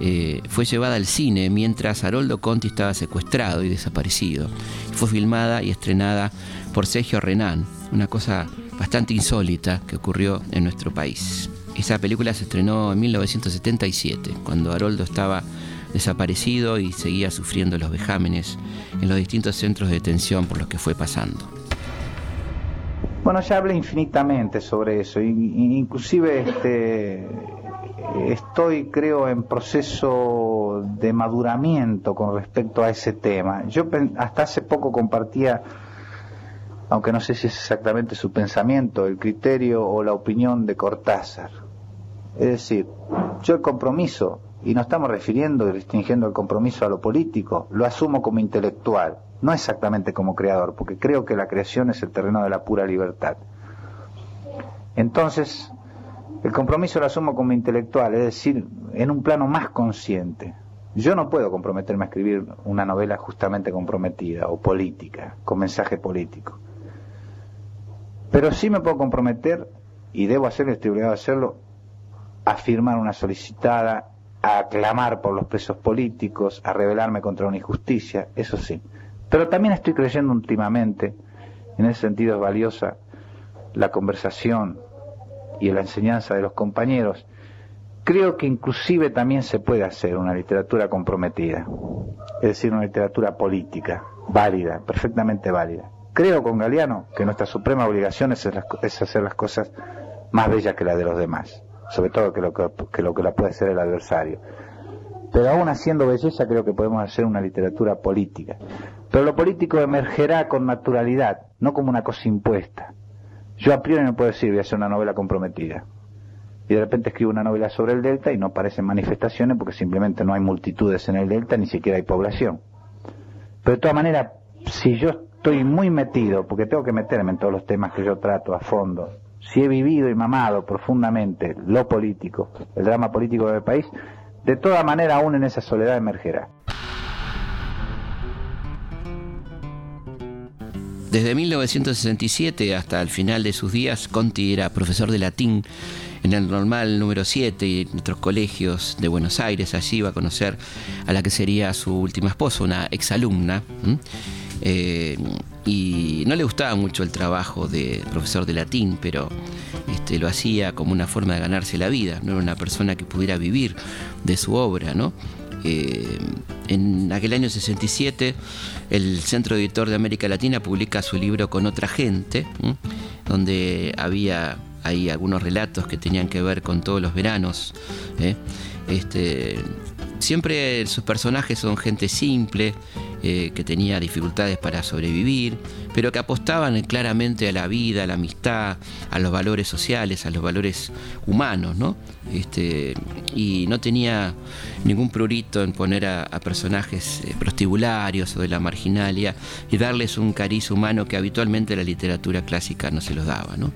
eh, fue llevada al cine mientras Haroldo Conti estaba secuestrado y desaparecido. Fue filmada y estrenada por Sergio Renan, una cosa bastante insólita que ocurrió en nuestro país. Esa película se estrenó en 1977, cuando Haroldo estaba desaparecido y seguía sufriendo los vejámenes en los distintos centros de detención por los que fue pasando. Bueno, ya hablé infinitamente sobre eso, inclusive este, estoy, creo, en proceso de maduramiento con respecto a ese tema. Yo hasta hace poco compartía, aunque no sé si es exactamente su pensamiento, el criterio o la opinión de Cortázar. Es decir, yo el compromiso, y no estamos refiriendo y restringiendo el compromiso a lo político, lo asumo como intelectual, no exactamente como creador, porque creo que la creación es el terreno de la pura libertad. Entonces, el compromiso lo asumo como intelectual, es decir, en un plano más consciente. Yo no puedo comprometerme a escribir una novela justamente comprometida o política, con mensaje político. Pero sí me puedo comprometer, y debo hacerlo, estoy obligado a hacerlo, a firmar una solicitada, a clamar por los presos políticos, a rebelarme contra una injusticia, eso sí. Pero también estoy creyendo últimamente, en ese sentido es valiosa la conversación y la enseñanza de los compañeros, creo que inclusive también se puede hacer una literatura comprometida, es decir, una literatura política, válida, perfectamente válida. Creo con Galeano que nuestra suprema obligación es, hacer las- es hacer las cosas más bellas que las de los demás, sobre todo que lo que, lo que la puede ser el adversario. Pero aún haciendo belleza creo que podemos hacer una literatura política. Pero lo político emergerá con naturalidad, no como una cosa impuesta. Yo a priori no puedo decir voy a hacer una novela comprometida. Y de repente escribo una novela sobre el delta y no aparecen manifestaciones porque simplemente no hay multitudes en el delta, ni siquiera hay población. Pero de todas maneras, si yo estoy muy metido, porque tengo que meterme en todos los temas que yo trato a fondo, si he vivido y mamado profundamente lo político, el drama político del país, de toda manera aún en esa soledad emergerá. Desde 1967 hasta el final de sus días, Conti era profesor de latín en el normal número 7 y en otros colegios de Buenos Aires. Allí iba a conocer a la que sería su última esposa, una exalumna. Y no le gustaba mucho el trabajo de profesor de latín, pero este, lo hacía como una forma de ganarse la vida. No era una persona que pudiera vivir de su obra, ¿no? Eh, en aquel año 67, el Centro Editor de América Latina publica su libro Con otra gente, donde había ahí algunos relatos que tenían que ver con todos los veranos. ¿eh? Este, siempre sus personajes son gente simple, eh, que tenía dificultades para sobrevivir, pero que apostaban claramente a la vida, a la amistad, a los valores sociales, a los valores humanos, ¿no? Este, y no tenía ningún prurito en poner a, a personajes eh, prostibularios o de la marginalia y darles un cariz humano que habitualmente la literatura clásica no se los daba, ¿no?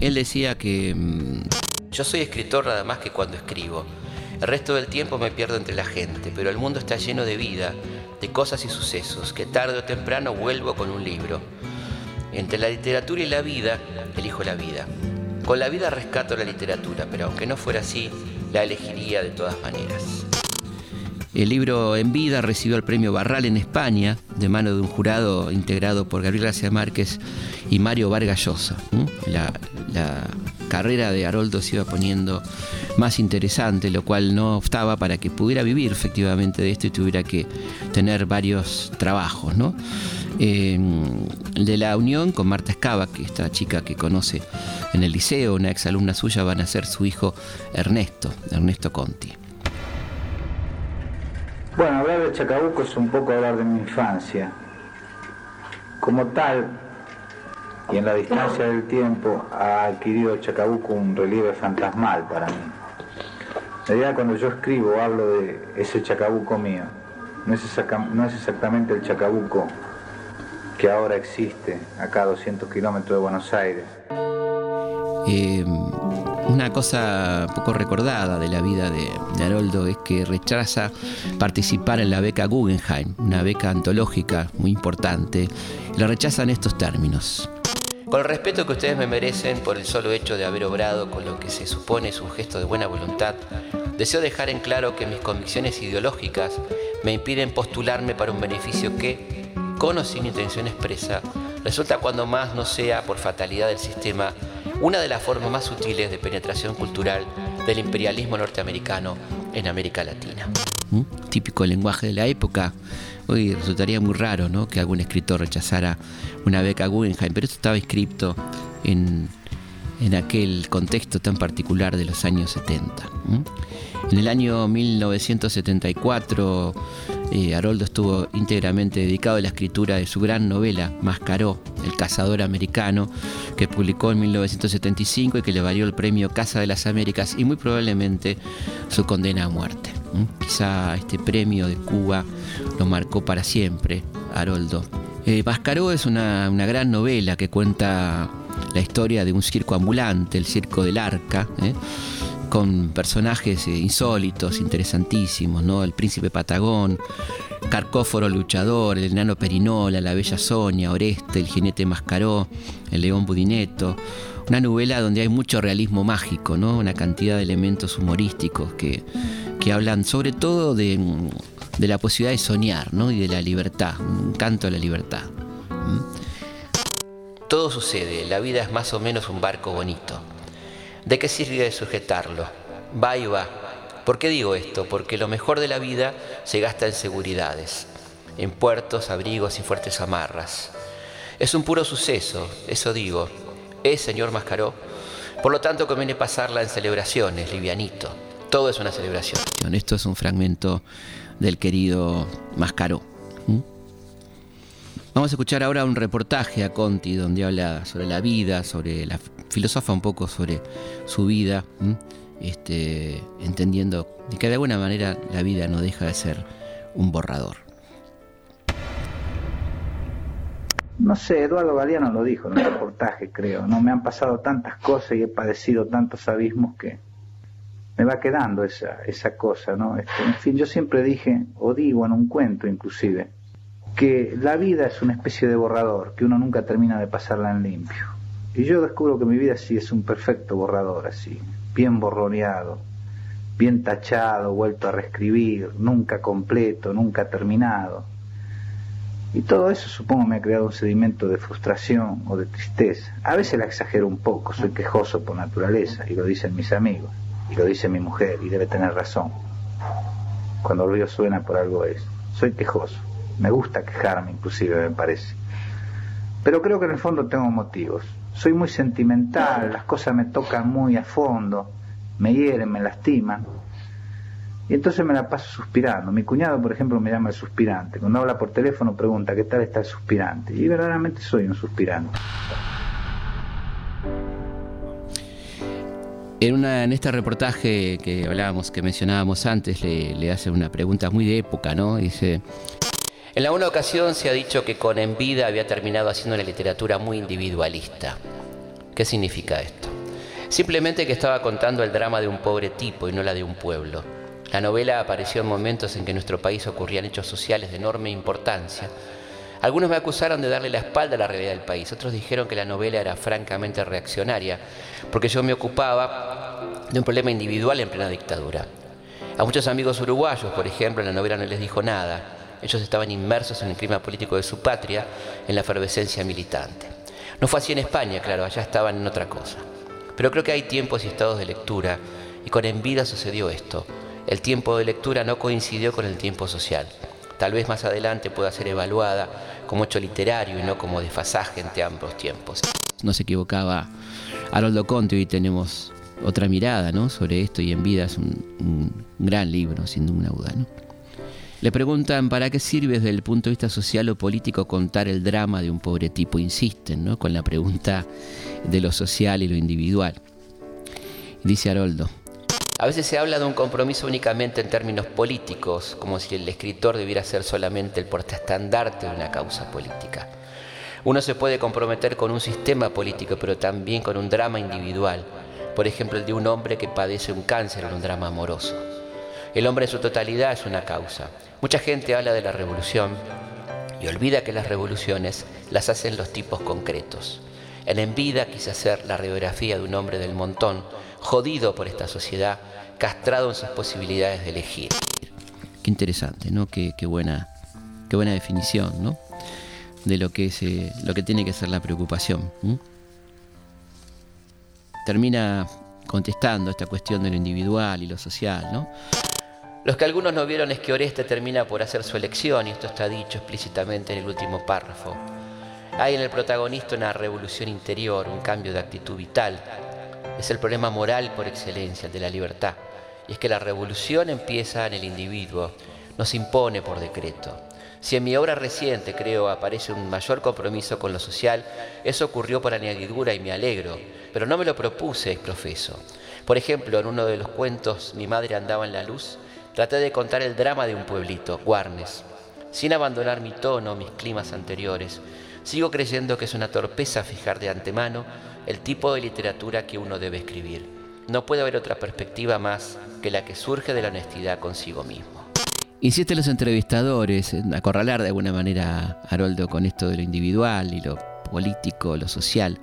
Él decía que mm, Yo soy escritor nada más que cuando escribo. El resto del tiempo me pierdo entre la gente, pero el mundo está lleno de vida, de cosas y sucesos, que tarde o temprano vuelvo con un libro. Entre la literatura y la vida, elijo la vida. Con la vida rescato la literatura, pero aunque no fuera así, la elegiría de todas maneras. El libro En Vida recibió el premio Barral en España, de mano de un jurado integrado por Gabriel García Márquez y Mario Vargas Llosa. La, carrera de Haroldo se iba poniendo más interesante, lo cual no optaba para que pudiera vivir efectivamente de esto y tuviera que tener varios trabajos. ¿no? Eh, de la unión con Marta Escava, que esta chica que conoce en el liceo, una exalumna suya, van a ser su hijo Ernesto, Ernesto Conti. Bueno, hablar de Chacabuco es un poco hablar de mi infancia. Como tal, y en la distancia del tiempo, ha adquirido Chacabuco un relieve fantasmal para mí. En realidad, cuando yo escribo, hablo de ese Chacabuco mío. No es, exactamente el Chacabuco que ahora existe acá a 200 kilómetros de Buenos Aires. Una cosa poco recordada de la vida de, de, Haroldo es que rechaza participar en la beca Guggenheim, una beca antológica muy importante. La rechaza en estos términos. Con el respeto que ustedes me merecen por el solo hecho de haber obrado con lo que se supone es un gesto de buena voluntad, deseo dejar en claro que mis convicciones ideológicas me impiden postularme para un beneficio que, con o sin intención expresa, resulta cuando más no sea por fatalidad del sistema una de las formas más sutiles de penetración cultural del imperialismo norteamericano en América Latina. ¿Mm? Típico lenguaje de la época. Hoy resultaría muy raro ¿no? que algún escritor rechazara una beca Guggenheim, pero esto estaba escrito en, en aquel contexto tan particular de los años 70. ¿Mm? En el año 1974, eh, Haroldo estuvo íntegramente dedicado a la escritura de su gran novela Mascaró, El cazador americano, que publicó en 1975 y que le valió el premio Casa de las Américas y muy probablemente su condena a muerte. Quizá este premio de Cuba lo marcó para siempre, Haroldo. Eh, Mascaró es una, una gran novela que cuenta la historia de un circo ambulante, el Circo del Arca, ¿eh? Con personajes eh, insólitos, interesantísimos, ¿no? El príncipe Patagón, Carcóforo luchador, el enano Perinola, la bella Sonia, Oreste, el jinete Mascaró, el león Budineto. Una novela donde hay mucho realismo mágico, ¿no? Una cantidad de elementos humorísticos que, que hablan sobre todo de, de, la posibilidad de soñar, ¿no? Y de la libertad, un canto a la libertad. ¿Mm? Todo sucede, la vida es más o menos un barco bonito. ¿De qué sirve sujetarlo? Va y va. ¿Por qué digo esto? Porque lo mejor de la vida se gasta en seguridades, en puertos, abrigos y fuertes amarras. Es un puro suceso, eso digo. Es, señor Mascaró. Por lo tanto, conviene pasarla en celebraciones, livianito. Todo es una celebración. Esto es un fragmento del querido Mascaró. Vamos a escuchar ahora un reportaje a Conti donde habla sobre la vida, sobre la filosofa un poco sobre su vida, este, entendiendo que de alguna manera la vida no deja de ser un borrador. No sé, Eduardo Galeano lo dijo en un reportaje, creo. No me han pasado tantas cosas y he padecido tantos abismos que me va quedando esa, esa cosa, ¿no? Este, en fin, yo siempre dije, o digo en un cuento inclusive, que la vida es una especie de borrador, que uno nunca termina de pasarla en limpio. Y yo descubro que mi vida sí es un perfecto borrador, así, bien borroneado, bien tachado, vuelto a reescribir, nunca completo, nunca terminado. Y todo eso supongo me ha creado un sedimento de frustración o de tristeza. A veces la exagero un poco, soy quejoso por naturaleza, y lo dicen mis amigos, y lo dice mi mujer, y debe tener razón. Cuando el río suena por algo es. Soy quejoso. Me gusta quejarme, inclusive, me parece. Pero creo que en el fondo tengo motivos. Soy muy sentimental, las cosas me tocan muy a fondo, me hieren, me lastiman. Y entonces me la paso suspirando. Mi cuñado, por ejemplo, me llama el suspirante. Cuando habla por teléfono pregunta, ¿qué tal está el suspirante? Y verdaderamente soy un suspirante. En, una, en este reportaje que hablábamos, que mencionábamos antes, le, le hace una pregunta muy de época, ¿no? Dice, en la una ocasión se ha dicho que con En vida había terminado haciendo una literatura muy individualista. ¿Qué significa esto? Simplemente que estaba contando el drama de un pobre tipo y no la de un pueblo. La novela apareció en momentos en que en nuestro país ocurrían hechos sociales de enorme importancia. Algunos me acusaron de darle la espalda a la realidad del país, otros dijeron que la novela era francamente reaccionaria, porque yo me ocupaba de un problema individual en plena dictadura. A muchos amigos uruguayos, por ejemplo, la novela no les dijo nada. Ellos estaban inmersos en el clima político de su patria, en la efervescencia militante. No fue así en España, claro, allá estaban en otra cosa. Pero creo que hay tiempos y estados de lectura, y con Envida sucedió esto. El tiempo de lectura no coincidió con el tiempo social. Tal vez más adelante pueda ser evaluada como hecho literario y no como desfasaje entre ambos tiempos. No se equivocaba Haroldo Conte, hoy tenemos otra mirada ¿no? sobre esto y en vida es un, gran libro, sin ninguna duda. Le preguntan para qué sirve desde el punto de vista social o político contar el drama de un pobre tipo. Insisten ¿no? con la pregunta de lo social y lo individual. Dice Haroldo. A veces se habla de un compromiso únicamente en términos políticos, como si el escritor debiera ser solamente el portaestandarte de una causa política. Uno se puede comprometer con un sistema político, pero también con un drama individual, por ejemplo el de un hombre que padece un cáncer en un drama amoroso. El hombre en su totalidad es una causa. Mucha gente habla de la revolución y olvida que las revoluciones las hacen los tipos concretos. En En vida quise hacer la radiografía de un hombre del montón, jodido por esta sociedad, castrado en sus posibilidades de elegir. Qué interesante, ¿no? Qué, buena, qué buena definición, ¿no? De lo que, es, eh, lo que tiene que ser la preocupación. Termina contestando esta cuestión de lo individual y lo social, ¿no? Los que algunos no vieron es que Oreste termina por hacer su elección, y esto está dicho explícitamente en el último párrafo. Hay en el protagonista una revolución interior, un cambio de actitud vital. Es el problema moral por excelencia, el de la libertad. Y es que la revolución empieza en el individuo, no se impone por decreto. Si en mi obra reciente, creo, aparece un mayor compromiso con lo social, eso ocurrió por añadidura y me alegro, pero no me lo propuse, profeso. Por ejemplo, en uno de los cuentos Mi madre andaba en la luz, traté de contar el drama de un pueblito, Guarnes. Sin abandonar mi tono, mis climas anteriores, sigo creyendo que es una torpeza fijar de antemano el tipo de literatura que uno debe escribir. No puede haber otra perspectiva más que la que surge de la honestidad consigo mismo. Insisten los entrevistadores en acorralar de alguna manera a Haroldo con esto de lo individual y lo político, lo social.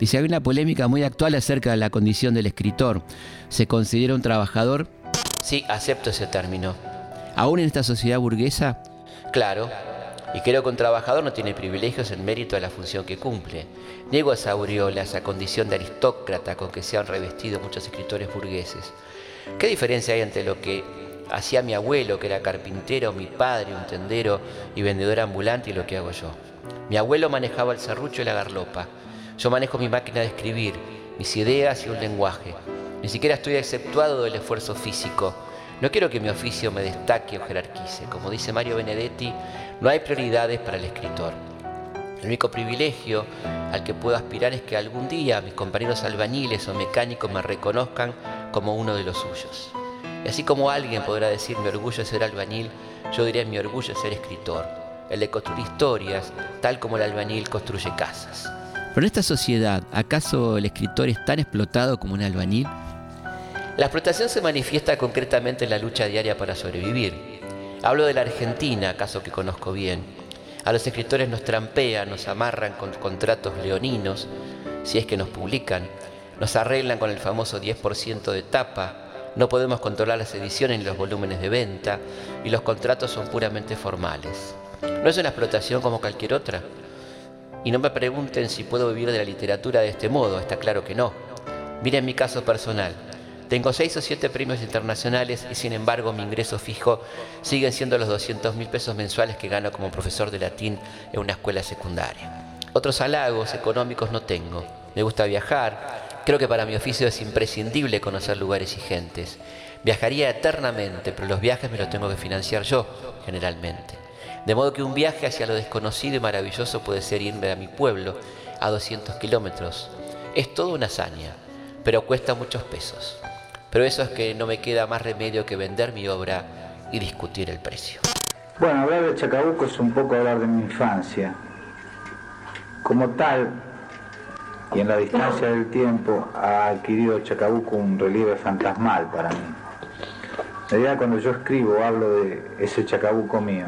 Dice, hay una polémica muy actual acerca de la condición del escritor. ¿Se considera un trabajador? Sí, acepto ese término. ¿Aún en esta sociedad burguesa? Claro. Y creo que un trabajador no tiene privilegios en mérito a la función que cumple. Niego esa aureola, esa condición de aristócrata con que se han revestido muchos escritores burgueses. ¿Qué diferencia hay entre lo que hacía mi abuelo, que era carpintero, mi padre, un tendero y vendedor ambulante, y lo que hago yo? Mi abuelo manejaba el serrucho y la garlopa. Yo manejo mi máquina de escribir, mis ideas y un lenguaje. Ni siquiera estoy exceptuado del esfuerzo físico. No quiero que mi oficio me destaque o jerarquice. Como dice Mario Benedetti, no hay prioridades para el escritor. El único privilegio al que puedo aspirar es que algún día mis compañeros albañiles o mecánicos me reconozcan como uno de los suyos. Y así como alguien podrá decir mi orgullo es ser albañil, yo diré mi orgullo es ser escritor, el de construir historias, tal como el albañil construye casas. Pero en esta sociedad, ¿acaso el escritor es tan explotado como un albañil? La explotación se manifiesta concretamente en la lucha diaria para sobrevivir. Hablo de la Argentina, caso que conozco bien. A los escritores nos trampean, nos amarran con contratos leoninos, si es que nos publican, nos arreglan con el famoso 10% de tapa, no podemos controlar las ediciones ni los volúmenes de venta, y los contratos son puramente formales. No es una explotación como cualquier otra. Y no me pregunten si puedo vivir de la literatura de este modo, está claro que no. Miren mi caso personal. Tengo seis o siete premios internacionales y sin embargo mi ingreso fijo siguen siendo los 200 mil pesos mensuales que gano como profesor de latín en una escuela secundaria. Otros halagos económicos no tengo. Me gusta viajar. Creo que para mi oficio es imprescindible conocer lugares y gentes. Viajaría eternamente, pero los viajes me los tengo que financiar yo, generalmente. De modo que un viaje hacia lo desconocido y maravilloso puede ser irme a mi pueblo, a 200 kilómetros. Es toda una hazaña, pero cuesta muchos pesos. Pero eso es que no me queda más remedio que vender mi obra y discutir el precio. Bueno, hablar de Chacabuco es un poco hablar de mi infancia. Como tal, y en la distancia del tiempo ha adquirido Chacabuco un relieve fantasmal para mí. La idea cuando yo escribo hablo de ese Chacabuco mío,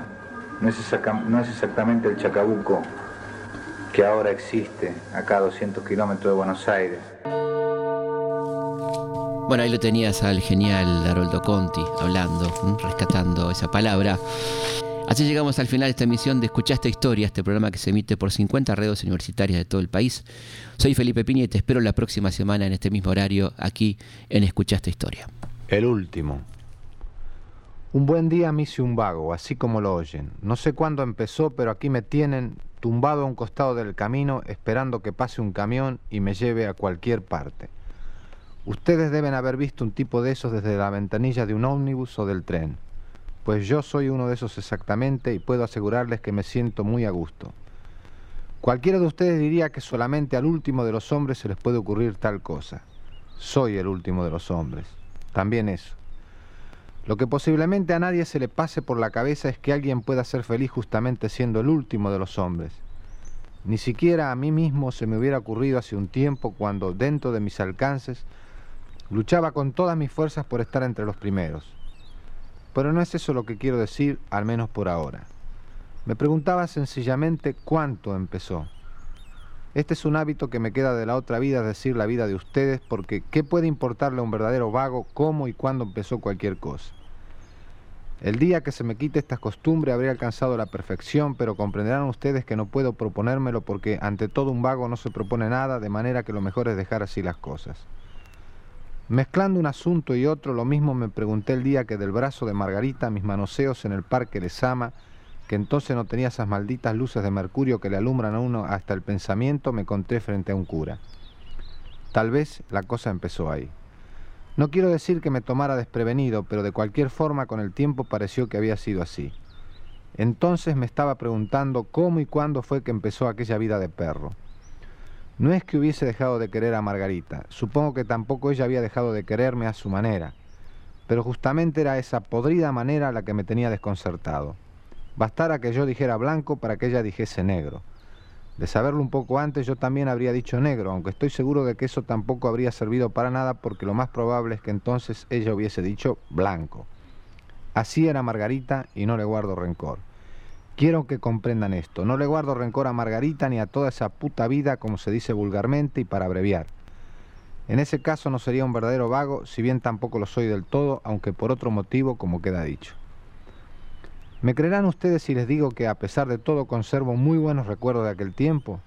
no es, no es exactamente el Chacabuco que ahora existe acá a 200 kilómetros de Buenos Aires. Bueno, ahí lo tenías al genial Haroldo Conti hablando, rescatando esa palabra. Así llegamos al final de esta emisión de Escuchaste Historia, este programa que se emite por 50 redes universitarias de todo el país. Soy Felipe Piña y te espero la próxima semana en este mismo horario aquí en Escuchaste Historia. El último. Un buen día me hice un vago, así como lo oyen. No sé cuándo empezó, pero aquí me tienen tumbado a un costado del camino esperando que pase un camión y me lleve a cualquier parte. Ustedes deben haber visto un tipo de esos desde la ventanilla de un ómnibus o del tren pues yo soy uno de esos exactamente y puedo asegurarles que me siento muy a gusto. Cualquiera de ustedes diría que solamente al último de los hombres se les puede ocurrir tal cosa. Soy el último de los hombres. También eso. Lo que posiblemente a nadie se le pase por la cabeza es que alguien pueda ser feliz justamente siendo el último de los hombres. Ni siquiera a mí mismo se me hubiera ocurrido hace un tiempo cuando, dentro de mis alcances, luchaba con todas mis fuerzas por estar entre los primeros. Pero no es eso lo que quiero decir, al menos por ahora. Me preguntaba sencillamente cuánto empezó. Este es un hábito que me queda de la otra vida, es decir, la vida de ustedes, porque ¿qué puede importarle a un verdadero vago cómo y cuándo empezó cualquier cosa? El día que se me quite esta costumbre habré alcanzado la perfección, pero comprenderán ustedes que no puedo proponérmelo porque ante todo un vago no se propone nada, de manera que lo mejor es dejar así las cosas. Mezclando un asunto y otro, lo mismo me pregunté el día que del brazo de Margarita mis manoseos en el parque Sama, que entonces no tenía esas malditas luces de mercurio que le alumbran a uno hasta el pensamiento, me encontré frente a un cura. Tal vez la cosa empezó ahí. No quiero decir que me tomara desprevenido, pero de cualquier forma con el tiempo pareció que había sido así. Entonces me estaba preguntando cómo y cuándo fue que empezó aquella vida de perro. No es que hubiese dejado de querer a Margarita, supongo que tampoco ella había dejado de quererme a su manera, pero justamente era esa podrida manera la que me tenía desconcertado. Bastara que yo dijera blanco para que ella dijese negro. De saberlo un poco antes yo también habría dicho negro, aunque estoy seguro de que eso tampoco habría servido para nada porque lo más probable es que entonces ella hubiese dicho blanco. Así era Margarita y no le guardo rencor. Quiero que comprendan esto. No le guardo rencor a Margarita ni a toda esa puta vida, como se dice vulgarmente y para abreviar. En ese caso no sería un verdadero vago, si bien tampoco lo soy del todo, aunque por otro motivo, como queda dicho. ¿Me creerán ustedes si les digo que a pesar de todo conservo muy buenos recuerdos de aquel tiempo?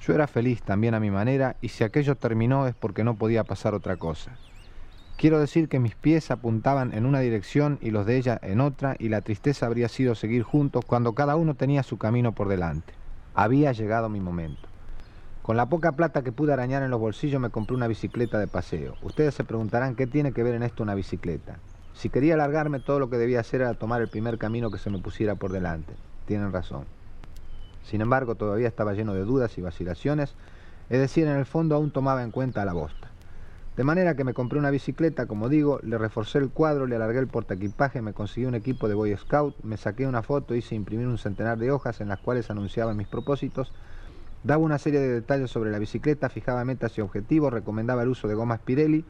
Yo era feliz también a mi manera y si aquello terminó es porque no podía pasar otra cosa. Quiero decir que mis pies apuntaban en una dirección y los de ella en otra, y la tristeza habría sido seguir juntos cuando cada uno tenía su camino por delante. Había llegado mi momento. Con la poca plata que pude arañar en los bolsillos me compré una bicicleta de paseo. Ustedes se preguntarán qué tiene que ver en esto una bicicleta. Si quería alargarme, todo lo que debía hacer era tomar el primer camino que se me pusiera por delante. Tienen razón. Sin embargo, todavía estaba lleno de dudas y vacilaciones, es decir, en el fondo aún tomaba en cuenta la bosta. De manera que me compré una bicicleta, como digo, le reforcé el cuadro, le alargué el portaequipaje, me conseguí un equipo de Boy Scout, me saqué una foto, hice imprimir un centenar de hojas en las cuales anunciaba mis propósitos, daba una serie de detalles sobre la bicicleta, fijaba metas y objetivos, recomendaba el uso de gomas Pirelli,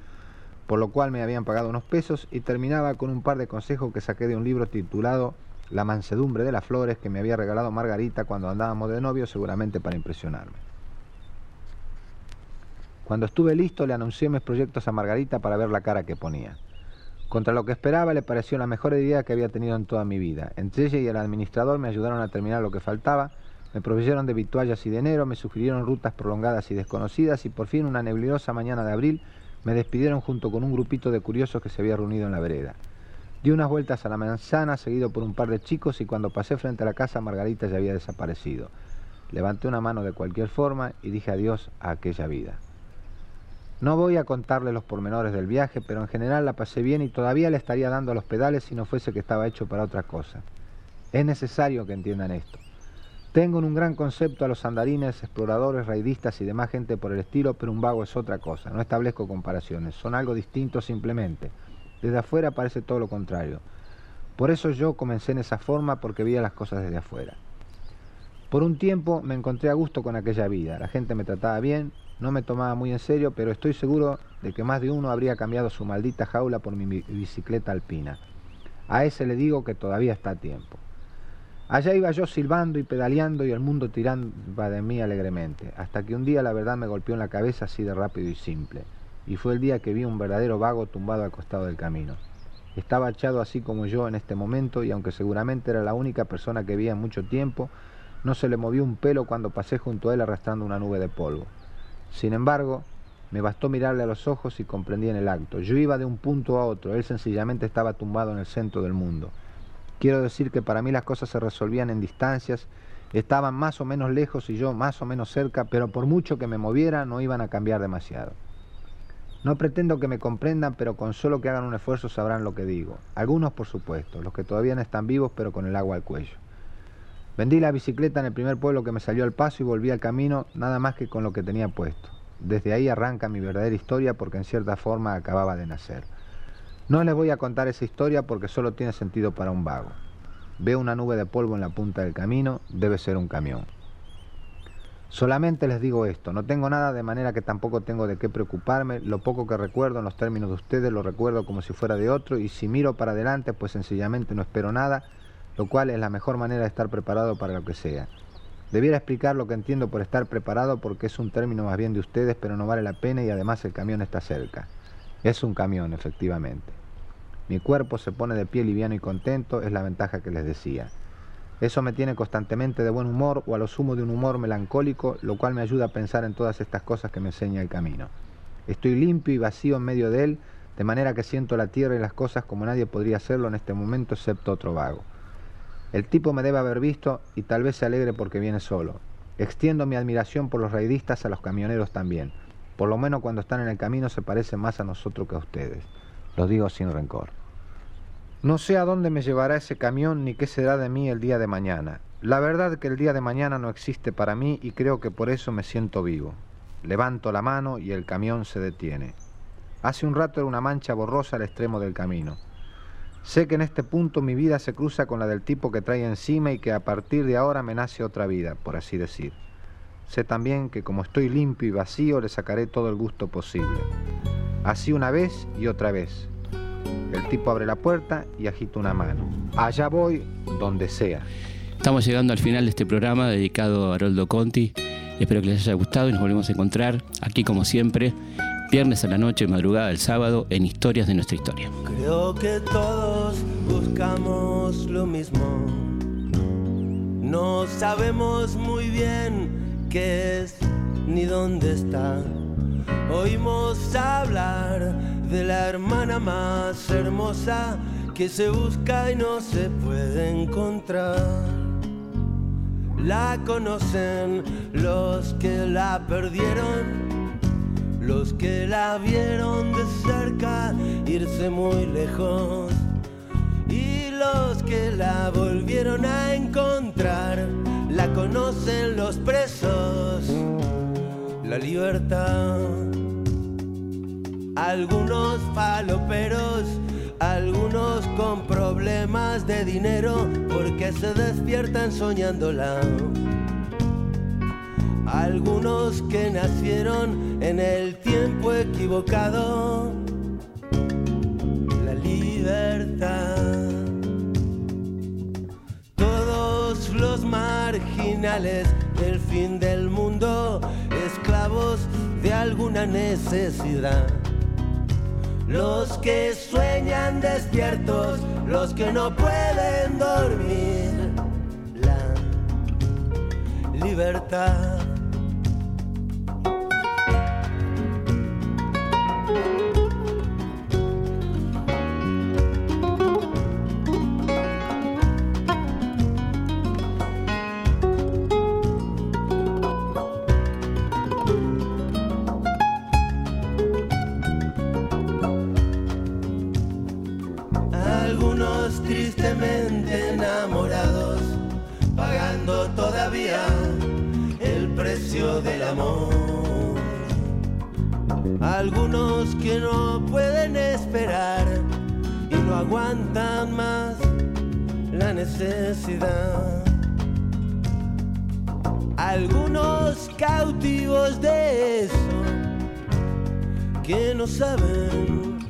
por lo cual me habían pagado unos pesos, y terminaba con un par de consejos que saqué de un libro titulado La mansedumbre de las flores que me había regalado Margarita cuando andábamos de novio, seguramente para impresionarme. Cuando estuve listo le anuncié mis proyectos a Margarita para ver la cara que ponía. Contra lo que esperaba le pareció la mejor idea que había tenido en toda mi vida. Entre ella y el administrador me ayudaron a terminar lo que faltaba, me proveyeron de vituallas y dinero, me sugirieron rutas prolongadas y desconocidas y por fin una neblinosa mañana de abril me despidieron junto con un grupito de curiosos que se había reunido en la vereda. Di unas vueltas a la manzana seguido por un par de chicos y cuando pasé frente a la casa Margarita ya había desaparecido. Levanté una mano de cualquier forma y dije adiós a aquella vida. No voy a contarle los pormenores del viaje, pero en general la pasé bien y todavía le estaría dando los pedales si no fuese que estaba hecho para otra cosa. Es necesario que entiendan esto. Tengo en un gran concepto a los andarines, exploradores, raidistas y demás gente por el estilo, pero un vago es otra cosa. No establezco comparaciones, son algo distinto simplemente. Desde afuera parece todo lo contrario. Por eso yo comencé en esa forma porque veía las cosas desde afuera. Por un tiempo me encontré a gusto con aquella vida. La gente me trataba bien, no me tomaba muy en serio, pero estoy seguro de que más de uno habría cambiado su maldita jaula por mi bicicleta alpina. A ese le digo que todavía está a tiempo. Allá iba yo silbando y pedaleando y el mundo tiraba de mí alegremente, hasta que un día la verdad me golpeó en la cabeza así de rápido y simple, y fue el día que vi un verdadero vago tumbado al costado del camino. Estaba echado así como yo en este momento y aunque seguramente era la única persona que veía en mucho tiempo, no se le movió un pelo cuando pasé junto a él arrastrando una nube de polvo. Sin embargo, me bastó mirarle a los ojos y comprendí en el acto. Yo iba de un punto a otro, él sencillamente estaba tumbado en el centro del mundo. Quiero decir que para mí las cosas se resolvían en distancias, estaban más o menos lejos y yo más o menos cerca, pero por mucho que me moviera no iban a cambiar demasiado. No pretendo que me comprendan, pero con solo que hagan un esfuerzo sabrán lo que digo. Algunos, por supuesto, los que todavía no están vivos, pero con el agua al cuello. Vendí la bicicleta en el primer pueblo que me salió al paso y volví al camino nada más que con lo que tenía puesto. Desde ahí arranca mi verdadera historia porque en cierta forma acababa de nacer. No les voy a contar esa historia porque solo tiene sentido para un vago. Veo una nube de polvo en la punta del camino, debe ser un camión. Solamente les digo esto, no tengo nada de manera que tampoco tengo de qué preocuparme, lo poco que recuerdo en los términos de ustedes lo recuerdo como si fuera de otro y si miro para adelante pues sencillamente no espero nada, lo cual es la mejor manera de estar preparado para lo que sea. Debiera explicar lo que entiendo por estar preparado porque es un término más bien de ustedes pero no vale la pena y además el camión está cerca. Es un camión, efectivamente. Mi cuerpo se pone de pie liviano y contento, es la ventaja que les decía. Eso me tiene constantemente de buen humor o a lo sumo de un humor melancólico, lo cual me ayuda a pensar en todas estas cosas que me enseña el camino. Estoy limpio y vacío en medio de él, de manera que siento la tierra y las cosas como nadie podría hacerlo en este momento excepto otro vago. El tipo me debe haber visto y tal vez se alegre porque viene solo. Extiendo mi admiración por los raidistas a los camioneros también. Por lo menos cuando están en el camino se parecen más a nosotros que a ustedes. Lo digo sin rencor. No sé a dónde me llevará ese camión ni qué será de mí el día de mañana. La verdad que el día de mañana no existe para mí y creo que por eso me siento vivo. Levanto la mano y el camión se detiene. Hace un rato era una mancha borrosa al extremo del camino. Sé que en este punto mi vida se cruza con la del tipo que trae encima y que a partir de ahora me nace otra vida, por así decir. Sé también que como estoy limpio y vacío le sacaré todo el gusto posible. Así una vez y otra vez, el tipo abre la puerta y agita una mano. Allá voy, donde sea. Estamos llegando al final de este programa dedicado a Haroldo Conti. Espero que les haya gustado y nos volvemos a encontrar aquí como siempre, viernes a la noche, madrugada del sábado, en Historias de nuestra historia. Creo que todos buscamos lo mismo. No sabemos muy bien qué es ni dónde está. Oímos hablar de la hermana más hermosa que se busca y no se puede encontrar. La conocen los que la perdieron, los que la vieron de cerca irse muy lejos y los que la volvieron a encontrar. La conocen los presos, la libertad algunos faloperos, algunos con problemas de dinero porque se despiertan soñándola. Algunos que nacieron en el tiempo equivocado. La libertad. Todos los marginales del fin del mundo, esclavos de alguna necesidad los que sueñan despiertos, los que no pueden dormir. La libertad. Algunos que no pueden esperar y no aguantan más la necesidad. algunos cautivos de eso que no saben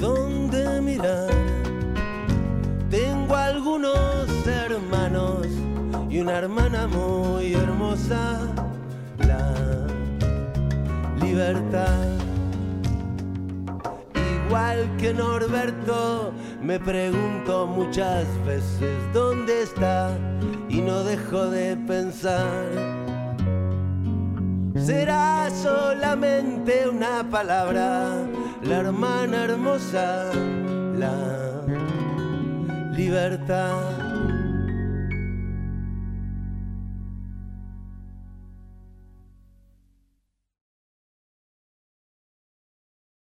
dónde mirar. Tengo algunos hermanos y una hermana muy hermosa, libertad. Igual que Norberto, me pregunto muchas veces dónde está y no dejo de pensar. Será solamente una palabra, la hermana hermosa, la libertad.